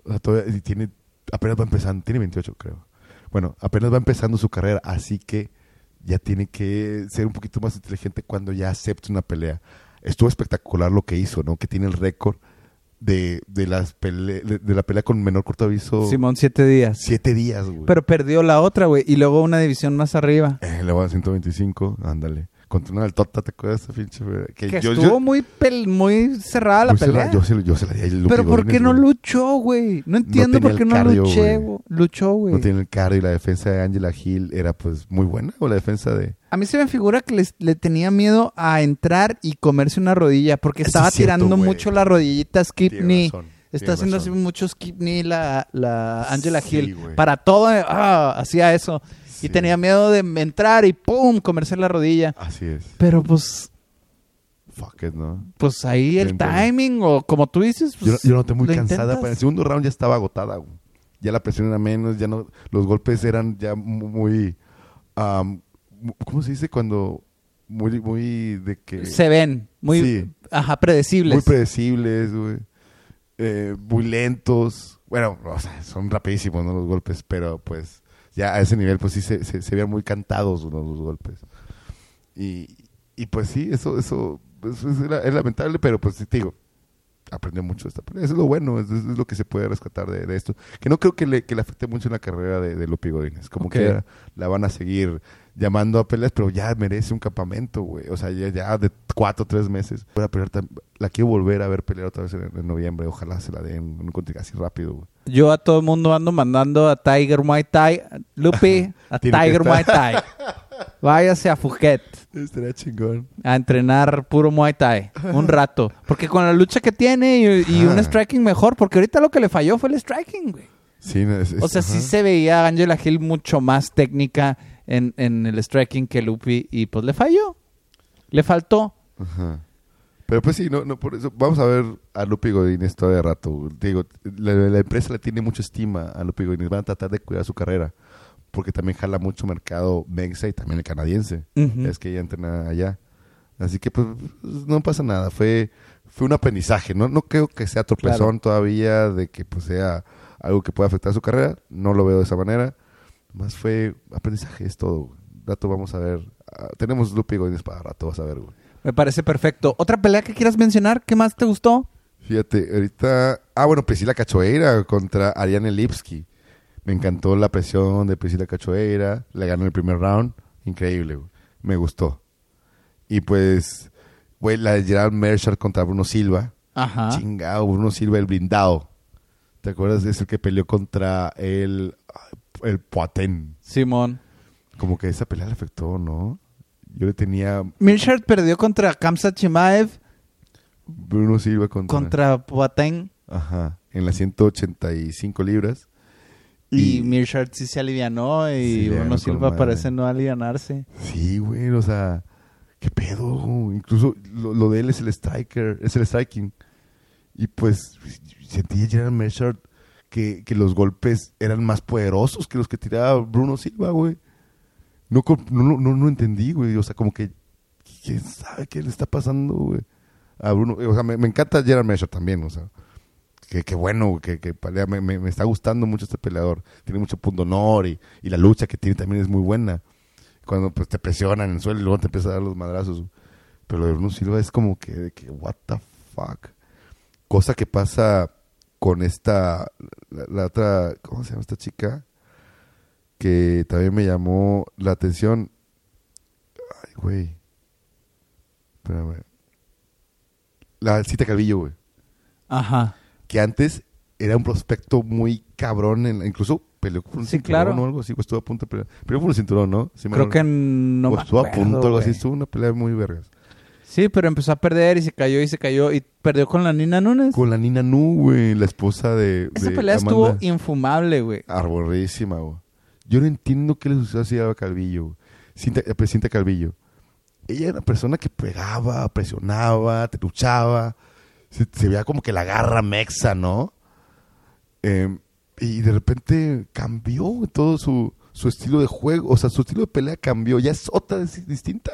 B: O sea, todavía tiene, apenas va empezando, tiene 28 creo. Bueno, apenas va empezando su carrera, así que ya tiene que ser un poquito más inteligente cuando ya acepte una pelea. Estuvo espectacular lo que hizo, ¿no? Que tiene el récord de, de, las pele- de, de la pelea con menor corto aviso.
A: Simón, siete días.
B: Siete días, güey.
A: Pero perdió la otra, güey. Y luego una división más arriba.
B: Eh, le va a 125, ándale. Contra una del Tota, ¿te acuerdas esa pinche? pelea?
A: Que
B: yo-
A: estuvo
B: yo-
A: muy, pel- muy cerrada la pelea.
B: Yo, se, yo se la di a Lupi
A: Pero ¿por qué no luchó, güey? No entiendo por qué no
B: cardio,
A: luché. Luchó, güey.
B: No tiene el cardio y la defensa de Angela Hill era pues muy buena o la defensa de...
A: A mí se me figura que les- le tenía miedo a entrar y comerse una rodilla porque
B: Eso
A: estaba
B: es cierto,
A: tirando mucho la rodillita skip knee. Está haciendo así mucho skip knee la, la Angela
B: Sí,
A: Hill. Para todo, ah, hacía eso. Y tenía miedo de entrar y ¡pum! comerse la rodilla.
B: Así es.
A: Pero pues
B: fuck it, ¿no?
A: Pues ahí el timing o como tú dices.
B: Yo,
A: Pues,
B: yo noté muy cansada.
A: intentas.
B: Para el segundo round ya estaba agotada, güey. Ya la presión era menos, ya no... Los golpes eran ya mu- muy... ¿Cómo se dice cuando...? Muy, muy de que...
A: Se ven muy
B: Sí.
A: ajá, predecibles.
B: Muy predecibles, güey. Eh, muy lentos. Bueno, o sea, son rapidísimos, ¿no? Los golpes, pero pues ya a ese nivel, pues sí se, se, veían muy cantados ¿no? los golpes. Y, y pues sí, eso, eso, es, es lamentable, pero pues sí, te digo, aprendió mucho de esta pelea. Eso es lo bueno, es, es lo que se puede rescatar de, de esto. Que no creo que le, que le afecte mucho en la carrera de, de Lupi Godínez. Como que la, la van a seguir llamando a peleas, pero ya merece un campamento, güey. O sea, ya, ya de cuatro o tres meses. Voy a pelear la quiero volver a ver pelear otra vez en, en noviembre. Ojalá se la den en un así rápido, güey.
A: Yo a todo el mundo ando mandando a Tiger Muay Thai, Lupi, a Tiger. Muay Thai. Váyase a Phuket
B: Estaría chingón.
A: a entrenar puro Muay Thai un rato. Porque con la lucha que tiene y, y un striking mejor, porque ahorita lo que le falló fue el striking, güey.
B: Sí, no, es- es-
A: O sea, sí se veía a Angela Hill mucho más técnica en, en el striking que Lupi y pues le falló. Le faltó.
B: Ajá. Pero pues sí, no, no, por eso vamos a ver a Lupi Godínez todo de rato. Digo, la, la empresa le tiene mucha estima a Lupi Godínez. Van a tratar de cuidar su carrera. Porque también jala mucho mercado mexa y también el canadiense.
A: Ujú.
B: Es que ella entrena allá. Así que pues no pasa nada. Fue, fue un aprendizaje. No, no creo que sea tropezón todavía de que pues sea algo que pueda afectar su carrera. No lo veo de esa manera. Más fue aprendizaje, es todo. Rato vamos a ver. Ah, tenemos Lupi Godínez para rato, vas a ver, güey.
A: Me parece perfecto. ¿Otra pelea que quieras mencionar? ¿Qué más te gustó?
B: Fíjate, ahorita. Ah, bueno, Priscila Cachoeira contra Ariane Lipski. Me encantó la presión de Priscila Cachoeira. Le ganó el primer round. Increíble, güey. Me gustó. Y pues, güey, la de Gerald Merchant contra Bruno Silva.
A: Ajá.
B: Chingado, Bruno Silva, el blindado. ¿Te acuerdas de ese que peleó contra el. El Poatén?
A: Simón.
B: Como que esa pelea le afectó, ¿no? Yo le tenía
A: Milchard perdió contra Kamsa Chimaev,
B: Bruno Silva contra.
A: contra Poateng.
B: Ajá. En las 185 libras.
A: Y,
B: Y-
A: sí se alivianó y Bruno Silva
B: madre.
A: parece no alivianarse.
B: Sí, güey, o sea, qué pedo. Incluso lo, lo de él es el striker, es el striking. Y pues sentí a Gerald Meshard que, que los golpes eran más poderosos que los que tiraba Bruno Silva, güey. No, no, no, entendí, güey. O sea, como que, ¿quién sabe qué le está pasando, güey? A Bruno. O sea, me, me encanta Gerald Meshard también, o sea. Que, que bueno, que, que pelea. Me, está gustando mucho este peleador. Tiene mucho punto honor y, y la lucha que tiene también es muy buena cuando pues te presionan en el suelo y luego te empiezan a dar los madrazos. Pero lo de Bruno Silva es como que, de que what the fuck. Cosa que pasa con esta, la, la otra, ¿cómo se llama esta chica? Que también me llamó la atención. Ay, güey. Espérame. La Cita Calvillo, güey.
A: Ajá.
B: Que antes era un prospecto muy cabrón, en, incluso peleó por un
A: Sí,
B: cinturón
A: claro.
B: o algo así, o estuvo a punto de pelear. Peleó por un cinturón, ¿no? Me
A: Creo
B: acuerdo.
A: que no
B: o
A: me
B: estuvo a
A: acuerdo,
B: punto, algo así. Estuvo una pelea muy vergas.
A: Sí, pero empezó a perder y se cayó y se cayó y perdió con la Nina Nunes.
B: Con la Nina Nu, güey, la esposa de.
A: Esa
B: de
A: pelea
B: Amanda.
A: estuvo infumable, güey.
B: Arborísima, güey. Yo no entiendo qué le sucedió así a Calvillo. güey. Cinta, eh, pues, Cinta Calvillo. Ella era una persona que pegaba, presionaba, te luchaba. Se, se veía como que la garra mexa, ¿no? Eh, y de repente cambió todo su, su estilo de juego. O sea, su estilo de pelea cambió. Ya es otra dis- distinta.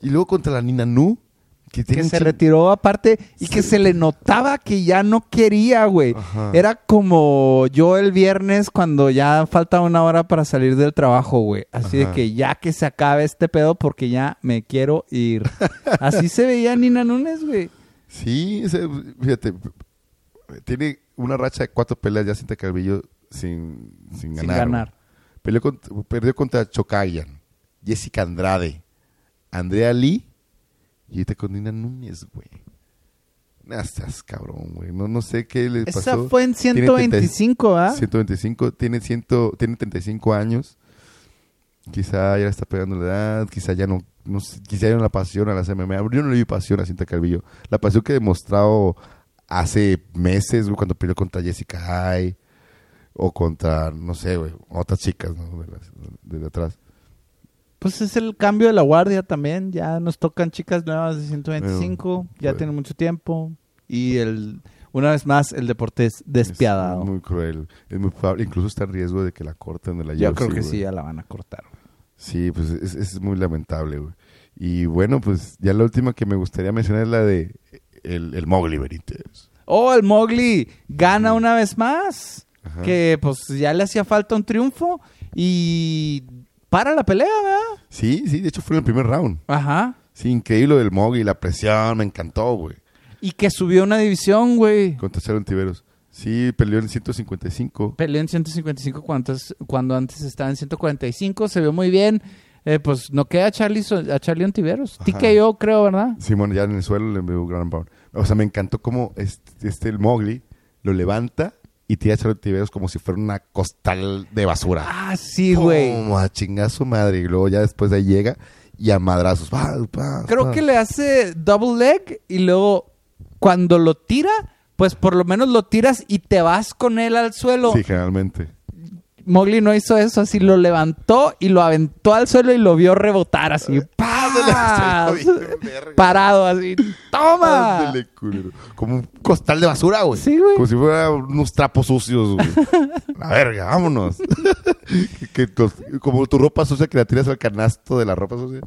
B: Y luego contra la Nina Nu. Que,
A: se retiró aparte y que se le notaba que ya no quería, güey. Era como yo el viernes cuando ya falta una hora para salir del trabajo, güey. Así de que ya que se acabe este pedo porque ya me quiero ir. Así se veía Nina Nunes, güey.
B: Sí, ese- fíjate, tiene una racha de cuatro peleas ya Cinta Calvillo sin, sin
A: Sin
B: ganar.
A: ganar.
B: güey. Peleó con- perdió contra Chocayan, Jessica Andrade, Andrea Lee y ahorita con Nina Núñez, güey. Nah, estás cabrón, güey. No, no sé qué le pasó.
A: Esa fue en
B: Tiene
A: 125, ¿ah?
B: 125, tiene, ciento, tiene 35 años. Quizá ya está pegando la edad, quizá ya no, no sé, quizá pasión a las MMA. Yo no le vi pasión a Cinta Calvillo. La pasión que he demostrado hace meses, güey, cuando peleó contra Jessica Ay o contra, no sé, güey, otras chicas, ¿no? De, las- de atrás.
A: pues es el cambio de la guardia también. Ya nos tocan chicas nuevas de 125. ya
B: bueno.
A: tienen mucho tiempo. Y el una vez más, el deporte es despiadado.
B: Es muy cruel. Es muy probable. Incluso está en riesgo de que la corten de la
A: Yo
B: UFC,
A: creo que
B: güey.
A: sí, ya la van a cortar.
B: Sí, pues es, es muy lamentable, güey. Y bueno, pues ya la última que me gustaría mencionar es la de el, el Mowgli Benítez.
A: Oh, el Mowgli gana una vez más.
B: Ajá.
A: Que pues ya le hacía falta un triunfo. Y para la pelea, ¿verdad?
B: Sí, sí, de hecho fue en el primer round.
A: Ajá.
B: Sí, increíble lo del Mowgli, la presión, me encantó, güey.
A: Y que subió una división, güey.
B: Contra Sharon Tiveros. Sí, peleó en 155.
A: Peleó en 155 cuando antes, cuando antes estaba en 145. Se vio muy bien. Eh, pues no queda a Charlie, a Charlie Ontiveros.
B: Ajá.
A: TKO, creo, ¿verdad?
B: Simón ya en el suelo le un gran pound. O sea, me encantó cómo este, este el Mowgli lo levanta y tira a Sharon Tiveros como si fuera una costal de basura.
A: Ah, sí, güey.
B: Pum, A chingar a su madre. Y luego ya después de ahí llega y a madrazos.
A: Creo que le hace double leg y luego cuando lo tira, pues por lo menos lo tiras y te vas con él al suelo.
B: Sí, generalmente.
A: Mowgli no hizo eso, así lo levantó y lo aventó al suelo y lo vio rebotar así. ¡pah! Parado así. ¡Toma!
B: Ándale, culero. Como un costal de basura, güey.
A: Sí, güey.
B: Como si fuera unos trapos sucios, güey. La verga, vámonos. que, que tos- como tu ropa sucia que la tiras al canasto de la ropa sucia.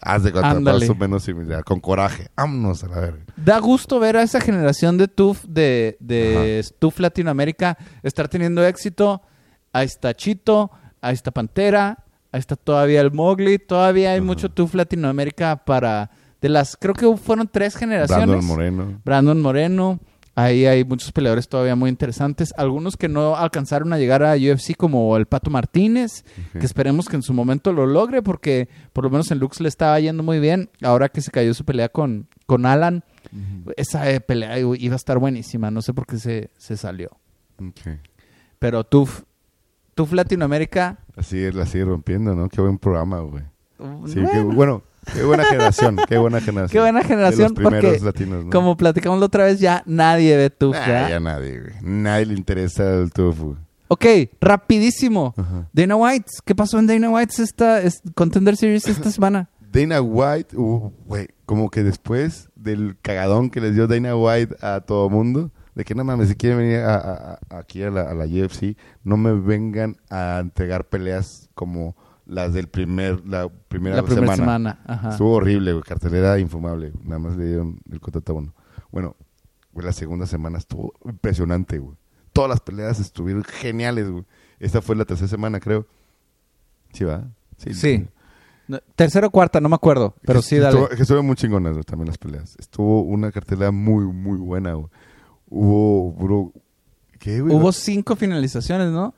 B: Haz de cuenta, más o menos similar. Con coraje. Vámonos a la verga.
A: Da gusto ver a esa generación de TUF, de, de TUF Latinoamérica, estar teniendo éxito. Ahí está Chito, ahí está Pantera, ahí está todavía el Mowgli, todavía hay mucho TUF Latinoamérica para... De las, creo que fueron tres generaciones.
B: Brandon Moreno.
A: Brandon Moreno. Ahí hay muchos peleadores todavía muy interesantes. Algunos que no alcanzaron a llegar a UFC, como el Pato Martínez, que esperemos que en su momento lo logre, porque por lo menos en Lux le estaba yendo muy bien. Ahora que se cayó su pelea con, con Alan, esa eh, pelea iba a estar buenísima. No sé por qué se, se salió. Pero TUF, TUF Latinoamérica.
B: Así la sigue rompiendo, ¿no? Qué buen programa, güey. Sí,
A: bueno,
B: qué, bueno, qué buena generación. Qué buena generación.
A: Qué buena generación,
B: De los primeros
A: porque
B: latinos, ¿no?
A: como platicamos la otra vez, ya nadie ve TUF.
B: Ah,
A: ¿verdad?
B: ya nadie, güey. Nadie le interesa el tofu.
A: Ok, rapidísimo.
B: Ajá.
A: Dana White, ¿qué pasó en Dana White esta es- Contender Series esta semana?
B: Dana White, uh, güey, como que después del cagadón que les dio Dana White a todo mundo, de que no mames, si quieren venir a- aquí a la, a la UFC, no me vengan a entregar peleas como las del primer, la primera
A: la primera
B: semana.
A: semana. Ajá.
B: Estuvo horrible, güey, cartelera infumable. Nada más le dieron el contrato a uno. Bueno, güey, la segunda semana estuvo impresionante, güey. Todas las peleas estuvieron geniales, güey. Esta fue la tercera semana, creo. ¿Sí va?
A: Sí. No, tercera o cuarta, no me acuerdo, pero
B: Que
A: sí,
B: estuvo-
A: dale.
B: que estuvieron muy chingonas güey, también las peleas. Estuvo una cartelera muy, muy buena, güey. Hubo, bro, ¿qué, güey?
A: Hubo cinco finalizaciones, ¿no?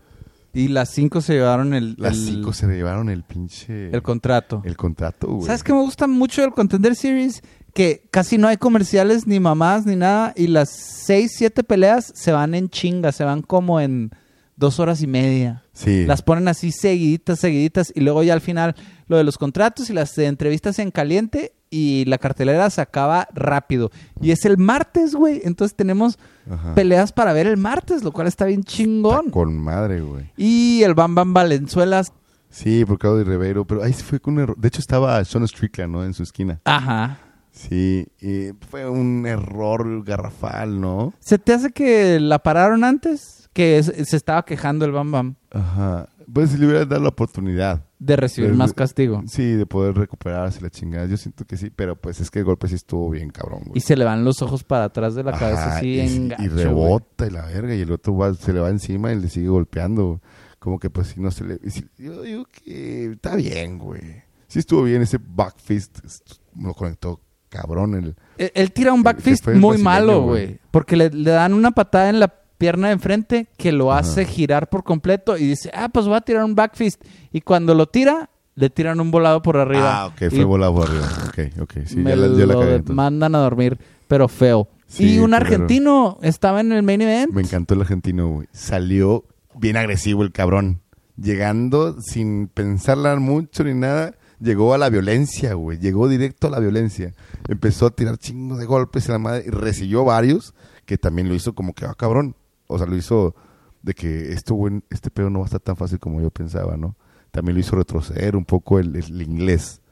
A: Y las cinco se llevaron el,
B: Las
A: el-
B: cinco se llevaron el pinche...
A: el contrato.
B: el contrato, güey.
A: ¿Sabes qué me gusta mucho del Contender Series? Que casi no hay comerciales, ni mamás, ni nada. Y las seis, siete peleas se van en chinga, se van como en dos horas y media.
B: Sí.
A: Las ponen así seguiditas, seguiditas. Y luego ya al final lo de los contratos y las entrevistas en caliente. Y la cartelera se acaba rápido. Y es el martes, güey. Entonces tenemos
B: Ajá.
A: peleas para ver el martes, lo cual está bien chingón.
B: Está con madre, güey.
A: Y el Bam Bam Valenzuelas.
B: Sí, por Claudio Rivero, pero ahí fue con un error. De hecho, estaba Sean Strickland, ¿no? En su esquina.
A: Ajá.
B: Sí, y fue un error garrafal, ¿no?
A: ¿Se te hace que la pararon antes? Que se estaba quejando el Bam Bam
B: Ajá. Pues si le hubieran dado la oportunidad.
A: de recibir
B: Pues,
A: más castigo.
B: Sí, de poder recuperarse la chingada. Yo siento que sí, pero pues es que el golpe sí estuvo bien cabrón, güey.
A: Y se le van los ojos para atrás de la
B: Ajá,
A: cabeza así
B: y, y
A: güey.
B: rebota y la verga y el otro va- se le va encima y le sigue golpeando como que pues si no se le si- yo digo que está bien güey sí estuvo bien ese back fist est- lo conectó cabrón el
A: Él, él tira un back
B: Que
A: fist
B: fue el
A: muy malo,
B: güey.
A: güey. Porque le, le dan una patada en la pierna de enfrente que lo
B: Ajá.
A: hace girar por completo y dice, ah, pues voy a tirar un back fist. Y cuando lo tira, le tiran un volado por arriba.
B: ah ok fue
A: Y
B: volado por arriba ok ok sí
A: me
B: ya la, ya la cagué, entonces.
A: mandan a dormir, pero feo.
B: Sí,
A: y un argentino estaba en el main event.
B: me encantó el argentino güey salió bien agresivo el cabrón llegando sin pensarla mucho ni nada llegó a la violencia, güey. Llegó directo a la violencia. Empezó a tirar chingos de golpes y la madre. Y recibió varios que también lo hizo como que, ah, cabrón. O sea, lo hizo de que esto, güey, este pedo no va a estar tan fácil como yo pensaba, ¿no? también lo hizo retroceder un poco el, el inglés.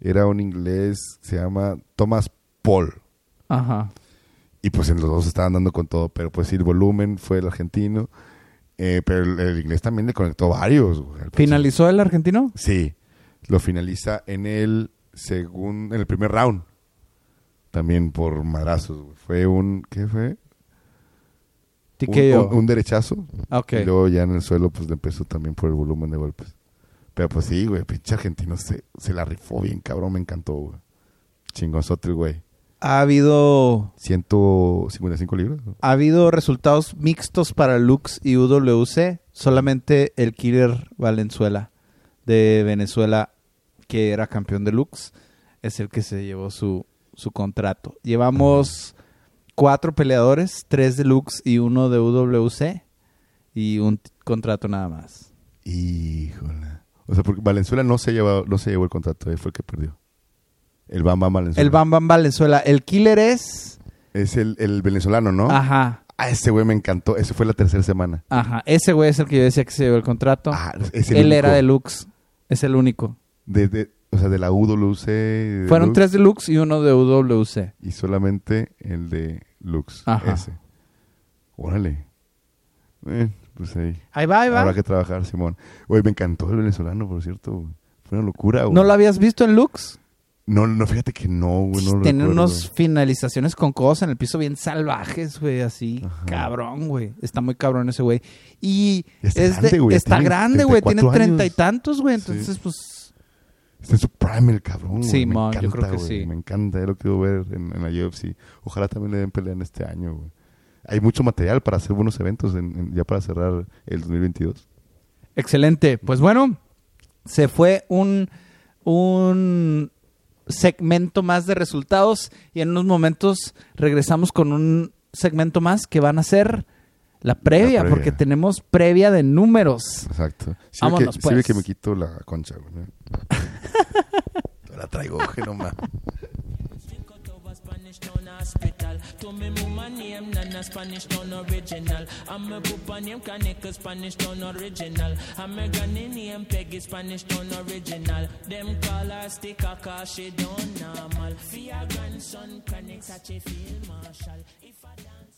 B: Era un inglés, se llama Thomas Paul.
A: Ajá.
B: Y pues en los dos estaban dando con todo, pero pues sí, el volumen fue el argentino. Eh, pero el, el inglés también le conectó varios. güey.
A: ¿Finalizó el argentino?
B: Sí, lo finaliza en el segundo, en el primer round. También por madrazos. güey. Fue un, ¿qué fue? Un,
A: TKO.
B: un- un derechazo.
A: Ah.
B: Y luego ya en el suelo pues le empezó también por el volumen de golpes. Pero pues sí, güey, pinche argentino se, se la rifó bien, cabrón, me encantó, güey. Chingonzote el güey.
A: Ha habido
B: 155 libras.
A: ha habido resultados mixtos para Lux y UWC. Solamente el Killer Valenzuela de Venezuela, que era campeón de Lux, es el que se llevó su, su contrato. Llevamos cuatro peleadores, tres de Lux y uno de UWC, y un contrato nada más.
B: Híjole. O sea, porque Valenzuela no se llevó, no se llevó el contrato, él fue el que perdió. El Bam Bam Valenzuela.
A: El Bam Bam Valenzuela. El Killer es...
B: Es el, el venezolano, ¿no?
A: Ajá,
B: Ah, ese güey me encantó. Ese fue la tercera semana.
A: ajá. Ese güey es el que yo decía que se llevó el contrato.
B: Ah, es el
A: Él
B: único.
A: era de Lux. Es el único.
B: De, de- o sea, de la UWC. de
A: Fueron
B: Lux,
A: tres de Lux y uno de UWC.
B: Y solamente el de Lux.
A: Ajá.
B: Ese. Órale. Eh, pues ahí.
A: Ahí va, ahí va.
B: Habrá que trabajar, Simón. Oye, me encantó el venezolano, por cierto. güey. Fue una locura, güey.
A: ¿No lo habías visto en Lux?
B: No, no, fíjate que no, güey. No
A: Tiene unas finalizaciones con codos en el piso bien salvajes, güey, así.
B: Ajá.
A: Cabrón, güey. Está muy cabrón ese güey. Y
B: está
A: es
B: grande,
A: de-
B: güey.
A: está
B: Tiene
A: grande, güey. Tiene
B: 34
A: treinta y tantos, güey.
B: Sí.
A: Entonces, pues...
B: Está en su prime el cabrón.
A: Sí,
B: me
A: mon, yo
B: encanta,
A: creo que sí.
B: Me encanta, ya lo quiero ver en, en la UFC. Ojalá también le den pelea en este año, güey. Hay mucho material para hacer buenos eventos en- en- ya para cerrar el 2022.
A: Excelente. Pues bueno, se fue un, un segmento más de resultados y en unos momentos regresamos con un segmento más que van a ser la previa,
B: previa.
A: porque tenemos previa de números.
B: Exacto. Sí,
A: Vámonos,
B: que, sí ve
A: pues.
B: que me quito la concha, güey. la traigo, que no más.
C: Drink out over Spanish Town Hospital. To me mama name, Nana Spanish Town Original. I'm a pupa name, Kaneka Spanish Town Original. I'm a granny name, Peggy Spanish Town Original. Them call her sticker cause she don't normal. For your grandson, Chronic, such a field marshal. If a dancer...